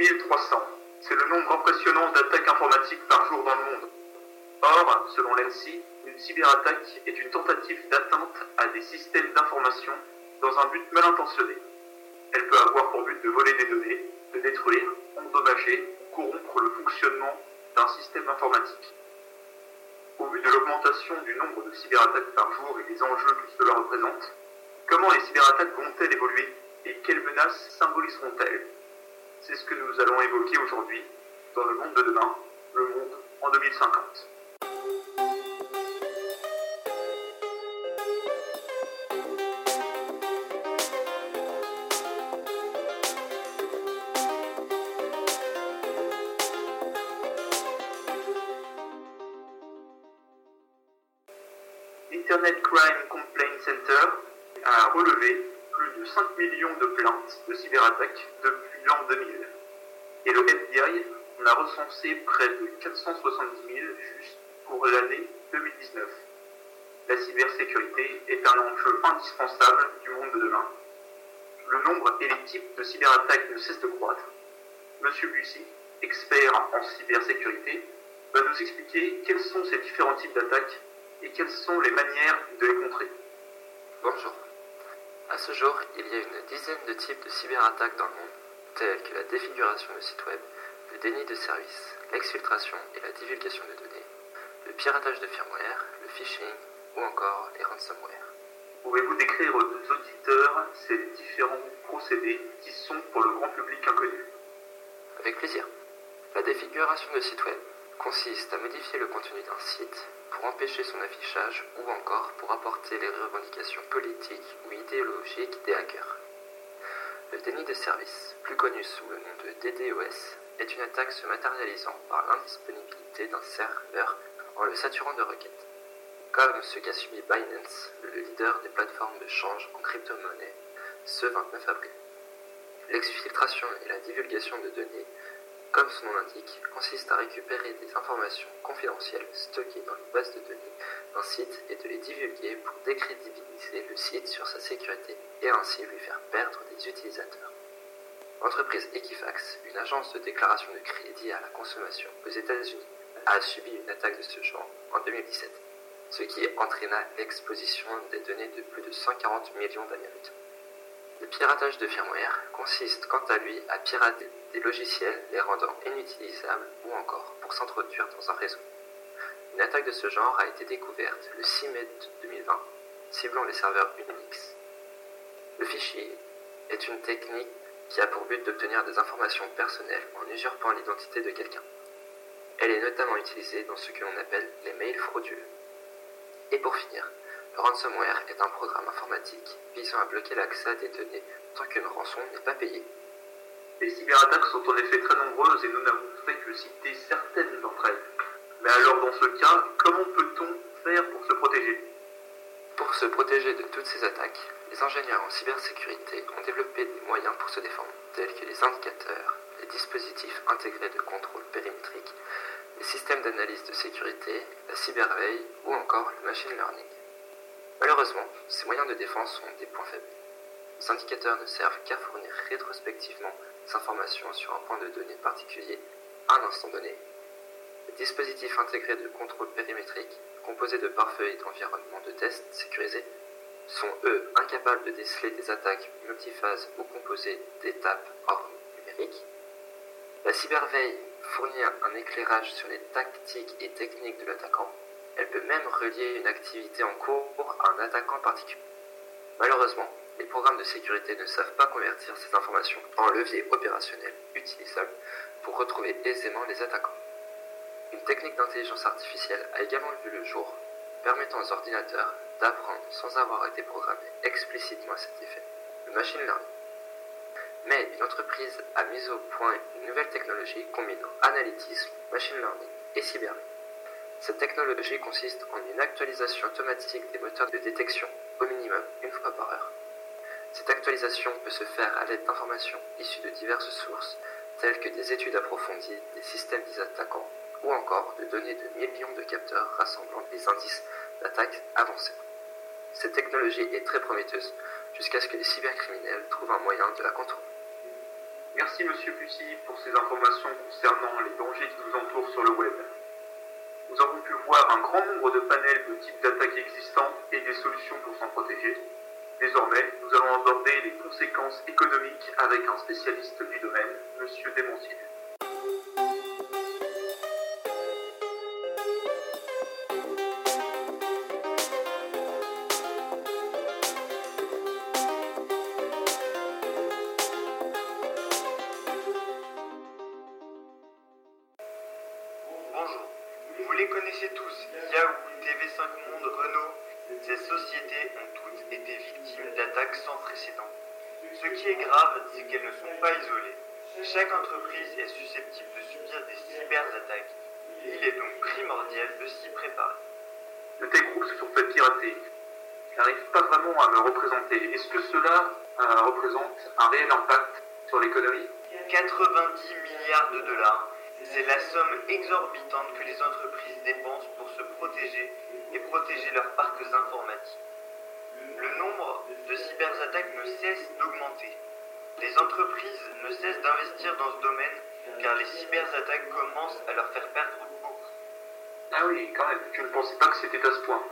117 300. C'est le nombre impressionnant d'attaques informatiques par jour dans le monde. Or, selon l'ANSI, une cyberattaque est une tentative d'atteinte à des systèmes d'information dans un but mal intentionné. Elle peut avoir pour but de voler des données, de détruire, endommager ou corrompre le fonctionnement d'un système informatique. Au vu de l'augmentation du nombre de cyberattaques par jour et des enjeux que cela représente, comment les cyberattaques vont-elles évoluer et quelles menaces symboliseront-elles? C'est ce que nous allons évoquer aujourd'hui dans le monde de demain, le monde en 2050. Internet Crime Complaint Center a relevé plus de 5 millions de plaintes de cyberattaques depuis 2000. Et le FBI en a recensé près de 470 000 juste pour l'année 2019. La cybersécurité est un enjeu indispensable du monde de demain. Le nombre et les types de cyberattaques ne cessent de croître. Monsieur Bussy, expert en cybersécurité, va nous expliquer quels sont ces différents types d'attaques et quelles sont les manières de les contrer. Bonjour. À ce jour, il y a une dizaine de types de cyberattaques dans le monde, tels que la défiguration de sites web, le déni de service, l'exfiltration et la divulgation de données, le piratage de firmware, le phishing ou encore les ransomware. Pouvez-vous décrire aux auditeurs ces différents procédés qui sont pour le grand public inconnus Avec plaisir. La défiguration de site web consiste à modifier le contenu d'un site pour empêcher son affichage ou encore pour apporter les revendications politiques ou idéologiques des hackers. Le déni de service, plus connu sous le nom de DDoS, est une attaque se matérialisant par l'indisponibilité d'un serveur en le saturant de requêtes, comme ce qu'a subi Binance, le leader des plateformes de change en crypto-monnaie, ce 29 avril. L'exfiltration et la divulgation de données comme son nom l'indique, consiste à récupérer des informations confidentielles stockées dans une base de données d'un site et de les divulguer pour décrédibiliser le site sur sa sécurité et ainsi lui faire perdre des utilisateurs. L'entreprise Equifax, une agence de déclaration de crédit à la consommation aux États-Unis, a subi une attaque de ce genre en 2017, ce qui entraîna l'exposition des données de plus de 140 millions d'Américains. Le piratage de firmware consiste quant à lui à pirater des logiciels les rendant inutilisables ou encore pour s'introduire dans un réseau. Une attaque de ce genre a été découverte le 6 mai 2020, ciblant les serveurs Unix. Le fichier est une technique qui a pour but d'obtenir des informations personnelles en usurpant l'identité de quelqu'un. Elle est notamment utilisée dans ce que l'on appelle les mails frauduleux. Et pour finir, le ransomware est un programme informatique visant à bloquer l'accès à des données tant qu'une rançon n'est pas payée. Les cyberattaques sont en effet très nombreuses et nous n'avons fait que citer certaines d'entre elles. Mais alors dans ce cas, comment peut-on faire pour se protéger? Pour se protéger de toutes ces attaques, les ingénieurs en cybersécurité ont développé des moyens pour se défendre, tels que les indicateurs, les dispositifs intégrés de contrôle périmétrique, les systèmes d'analyse de sécurité, la cyberveille ou encore le machine learning. Malheureusement, ces moyens de défense ont des points faibles. Les indicateurs ne servent qu'à fournir rétrospectivement des informations sur un point de données particulier à un instant donné. Les dispositifs intégrés de contrôle périmétrique, composés de pare-feu et d'environnements de test sécurisés, sont eux incapables de déceler des attaques multiphases ou composées d'étapes hors numériques. La cyberveille fournit un éclairage sur les tactiques et techniques de l'attaquant elle peut même relier une activité en cours à un attaquant particulier. Malheureusement, les programmes de sécurité ne savent pas convertir ces informations en leviers opérationnels utilisables pour retrouver aisément les attaquants. Une technique d'intelligence artificielle a également vu le jour, permettant aux ordinateurs d'apprendre sans avoir été programmés explicitement à cet effet, le machine learning. Mais une entreprise a mis au point une nouvelle technologie combinant analytisme, machine learning et cybernétique. Cette technologie consiste en une actualisation automatique des moteurs de détection, au minimum une fois par heure. Cette actualisation peut se faire à l'aide d'informations issues de diverses sources, telles que des études approfondies des systèmes des attaquants ou encore de données de millions de capteurs rassemblant des indices d'attaque avancés. Cette technologie est très prometteuse jusqu'à ce que les cybercriminels trouvent un moyen de la contourner. Merci Monsieur Bussy pour ces informations concernant les dangers qui nous entourent sur le web. Nous avons pu voir un grand nombre de panels de types d'attaques existants et des solutions pour s'en protéger. Désormais, nous allons aborder les conséquences économiques avec un spécialiste du domaine, Monsieur Desmontiers. Chaque entreprise est susceptible de subir des cyberattaques. Il est donc primordial de s'y préparer. De tels groupes se sont fait pirater. Je n'arrive pas vraiment à me représenter. Est-ce que cela euh, représente un réel impact sur l'économie? 90 milliards de dollars. C'est la somme exorbitante que les entreprises dépensent pour se protéger et protéger leurs parcs informatiques. Le nombre de cyberattaques ne cesse d'augmenter. Les entreprises ne cessent d'investir dans ce domaine car les cyberattaques commencent à leur faire perdre beaucoup. Ah oui, quand même. Je ne pensais pas que c'était à ce point.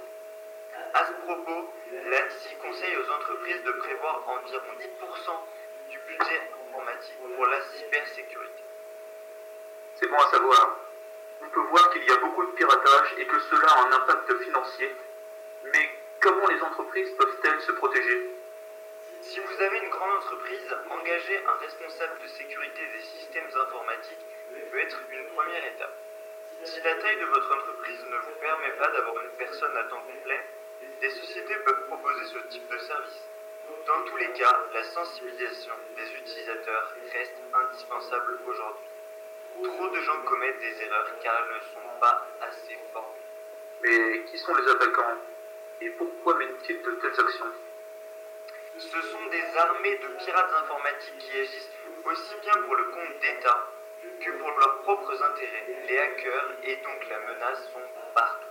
À ce propos, l'ANSI conseille aux entreprises de prévoir environ 10% du budget informatique pour la cybersécurité. C'est bon à savoir. On peut voir qu'il y a beaucoup de piratage et que cela a un impact financier. Mais comment les entreprises peuvent-elles se protéger? Si vous avez une grande entreprise, engager un responsable de sécurité des systèmes informatiques peut être une première étape. Si la taille de votre entreprise ne vous permet pas d'avoir une personne à temps complet, des sociétés peuvent proposer ce type de service. Dans tous les cas, la sensibilisation des utilisateurs reste indispensable aujourd'hui. Trop de gens commettent des erreurs car elles ne sont pas assez formés. Mais qui sont les attaquants? Et pourquoi mènent-ils de telles actions? Ce sont des armées de pirates informatiques qui agissent aussi bien pour le compte d'État que pour leurs propres intérêts. Les hackers et donc la menace sont partout.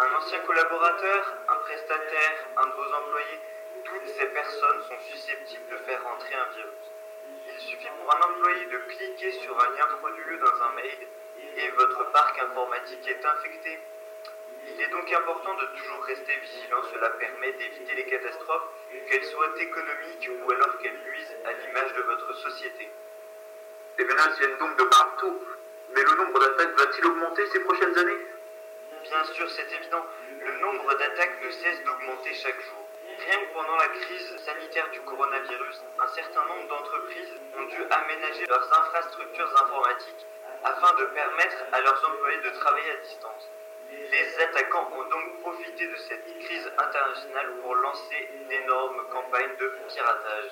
Un ancien collaborateur, un prestataire, un de vos employés, toutes ces personnes sont susceptibles de faire rentrer un virus. Il suffit pour un employé de cliquer sur un lien frauduleux dans un mail et votre parc informatique est infecté. Il est donc important de toujours rester vigilant, cela permet d'éviter les catastrophes, qu'elles soient économiques ou alors qu'elles nuisent à l'image de votre société. Les menaces viennent donc de partout. Mais le nombre d'attaques va-t-il augmenter ces prochaines années? Bien sûr, c'est évident, le nombre d'attaques ne cesse d'augmenter chaque jour. Rien que pendant la crise sanitaire du coronavirus, un certain nombre d'entreprises ont dû aménager leurs infrastructures informatiques afin de permettre à leurs employés de travailler à distance. Les attaquants ont donc profité de cette crise internationale pour lancer d'énormes campagnes de piratage.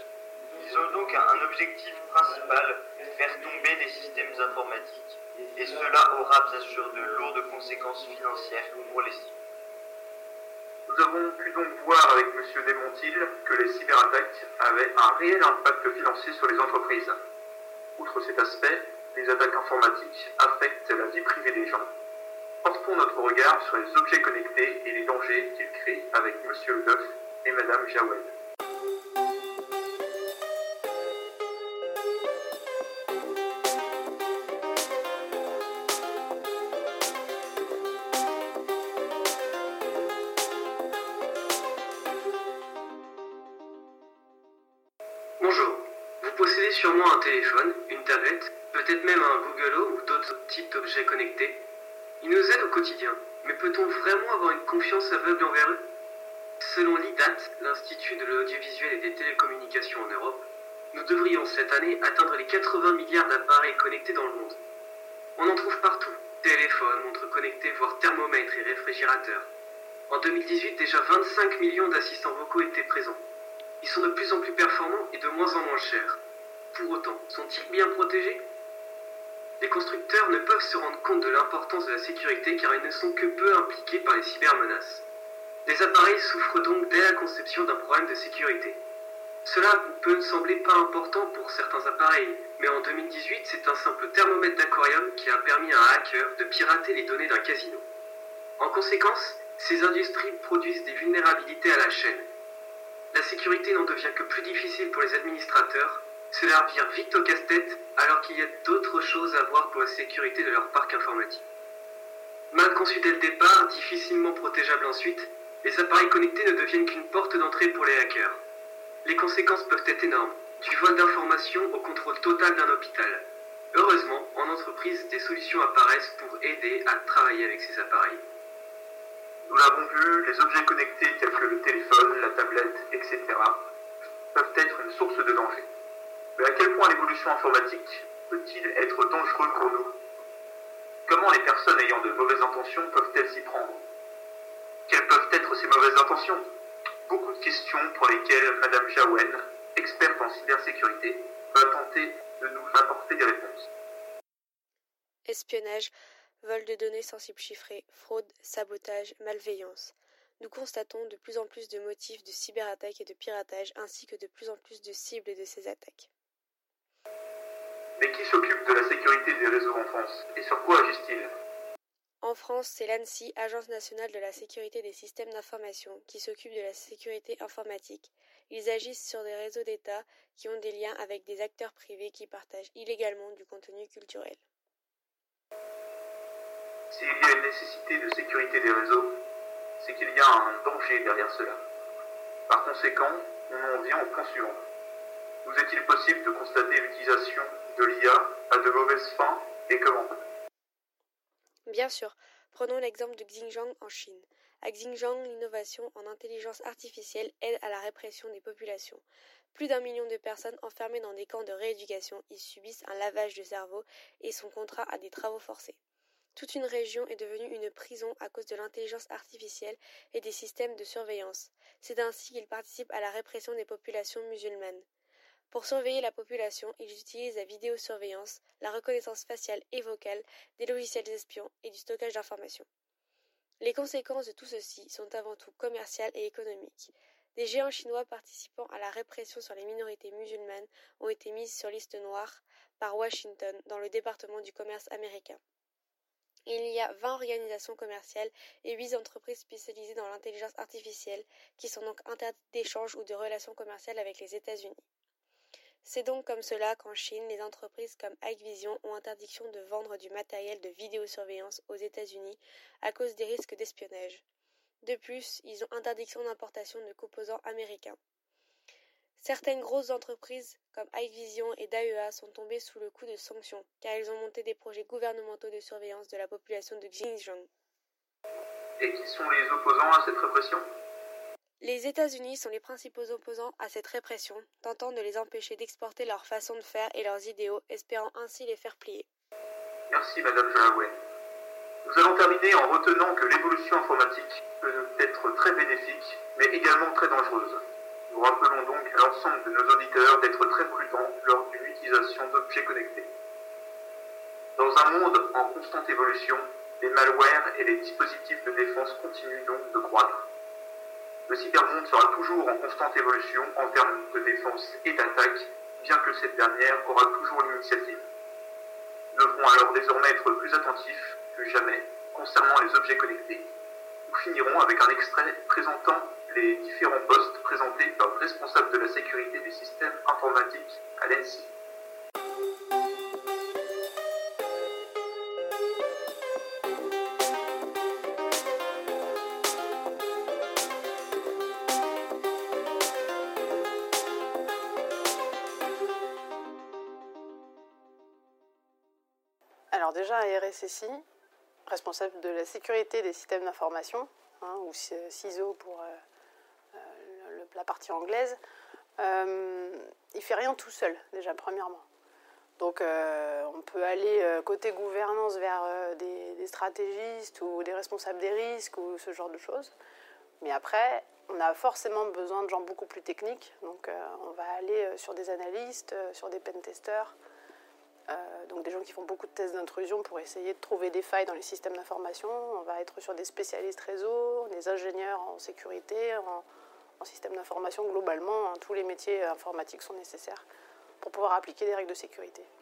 Ils ont donc un objectif principal, faire tomber les systèmes informatiques. Et cela aura bien sûr de lourdes conséquences financières pour les cibles. Nous avons pu donc voir avec M. Desmontil que les cyberattaques avaient un réel impact financier sur les entreprises. Outre cet aspect, les attaques informatiques affectent la vie privée des gens. Portons notre regard sur les objets connectés et les dangers qu'ils créent avec M. Lebeuf et Mme Jawed. Bonjour, vous possédez sûrement un téléphone, une tablette, peut-être même un Google Home ou d'autres types d'objets connectés. Au quotidien, mais peut-on vraiment avoir une confiance aveugle envers eux? Selon l'IDAT, l'Institut de l'audiovisuel et des télécommunications en Europe, nous devrions cette année atteindre les 80 milliards d'appareils connectés dans le monde. On en trouve partout, téléphones, montres connectées, voire thermomètres et réfrigérateurs. En 2018, déjà 25 millions d'assistants vocaux étaient présents. Ils sont de plus en plus performants et de moins en moins chers. Pour autant, sont-ils bien protégés? Les constructeurs ne peuvent se rendre compte de l'importance de la sécurité car ils ne sont que peu impliqués par les cybermenaces. Les appareils souffrent donc dès la conception d'un problème de sécurité. Cela peut ne sembler pas important pour certains appareils, mais en 2018, c'est un simple thermomètre d'aquarium qui a permis à un hacker de pirater les données d'un casino. En conséquence, ces industries produisent des vulnérabilités à la chaîne. La sécurité n'en devient que plus difficile pour les administrateurs Cela revient vite au casse-tête alors qu'il y a d'autres choses à voir pour la sécurité de leur parc informatique. Mal conçu dès le départ, difficilement protégeable ensuite, les appareils connectés ne deviennent qu'une porte d'entrée pour les hackers. Les conséquences peuvent être énormes, du vol d'informations au contrôle total d'un hôpital. Heureusement, en entreprise, des solutions apparaissent pour aider à travailler avec ces appareils. Nous l'avons vu, les objets connectés tels que le téléphone, la tablette, etc. peuvent être une source de danger. Mais à quel point l'évolution informatique peut-il être dangereux pour nous? Comment les personnes ayant de mauvaises intentions peuvent-elles s'y prendre? Quelles peuvent être ces mauvaises intentions? Beaucoup de questions pour lesquelles Madame Jaouen, experte en cybersécurité, va tenter de nous apporter des réponses. Espionnage, vol de données sensibles chiffrées, fraude, sabotage, malveillance. Nous constatons de plus en plus de motifs de cyberattaques et de piratage ainsi que de plus en plus de cibles de ces attaques. Mais qui s'occupe de la sécurité des réseaux en France et sur quoi agissent-ils En France, c'est l'ANSI, Agence nationale de la sécurité des systèmes d'information, qui s'occupe de la sécurité informatique. Ils agissent sur des réseaux d'État qui ont des liens avec des acteurs privés qui partagent illégalement du contenu culturel. S'il y a une nécessité de sécurité des réseaux, c'est qu'il y a un danger derrière cela. Par conséquent, on en vient au point suivant. Est-il possible de constater l'utilisation de l'IA à de mauvaises fins et comment? Bien sûr, prenons l'exemple de Xinjiang en Chine. À Xinjiang, l'innovation en intelligence artificielle aide à la répression des populations. Plus d'un million de personnes enfermées dans des camps de rééducation y subissent un lavage de cerveau et sont contraints à des travaux forcés. Toute une région est devenue une prison à cause de l'intelligence artificielle et des systèmes de surveillance. C'est ainsi qu'ils participent à la répression des populations musulmanes. Pour surveiller la population, ils utilisent la vidéosurveillance, la reconnaissance faciale et vocale, des logiciels espions et du stockage d'informations. Les conséquences de tout ceci sont avant tout commerciales et économiques. Des géants chinois participant à la répression sur les minorités musulmanes ont été mises sur liste noire par Washington dans le département du commerce américain. Il y a 20 organisations commerciales et 8 entreprises spécialisées dans l'intelligence artificielle qui sont donc interdites d'échange ou de relations commerciales avec les États-Unis. C'est donc comme cela qu'en Chine, les entreprises comme Hikvision ont interdiction de vendre du matériel de vidéosurveillance aux États-Unis à cause des risques d'espionnage. De plus, ils ont interdiction d'importation de composants américains. Certaines grosses entreprises comme Hikvision et DAEA sont tombées sous le coup de sanctions car elles ont monté des projets gouvernementaux de surveillance de la population de Xinjiang. Et qui sont les opposants à cette répression? Les États-Unis sont les principaux opposants à cette répression, tentant de les empêcher d'exporter leur façon de faire et leurs idéaux, espérant ainsi les faire plier. Merci, Madame Jolaway. Nous allons terminer en retenant que l'évolution informatique peut être très bénéfique, mais également très dangereuse. Nous rappelons donc à l'ensemble de nos auditeurs d'être très prudents lors d'une utilisation d'objets connectés. Dans un monde en constante évolution, les malwares et les dispositifs de défense continuent donc de croître. Le cybermonde sera toujours en constante évolution en termes de défense et d'attaque, bien que cette dernière aura toujours l'initiative. Nous devrons alors désormais être plus attentifs que jamais concernant les objets connectés. Nous finirons avec un extrait présentant les différents postes présentés par le responsable de la sécurité des systèmes informatiques à l'ENSI. RSSI, responsable de la sécurité des systèmes d'information, hein, ou CISO pour euh, euh, la partie anglaise, euh, il fait rien tout seul, déjà, premièrement. Donc on peut aller côté gouvernance vers des, des stratégistes ou des responsables des risques ou ce genre de choses. Mais après, on a forcément besoin de gens beaucoup plus techniques. Donc on va aller sur des analystes, sur des pentesters, euh, donc des gens qui font beaucoup de tests d'intrusion pour essayer de trouver des failles dans les systèmes d'information. On va être sur des spécialistes réseau, des ingénieurs en sécurité, en, système d'information globalement. hein. tous les métiers informatiques sont nécessaires pour pouvoir appliquer des règles de sécurité.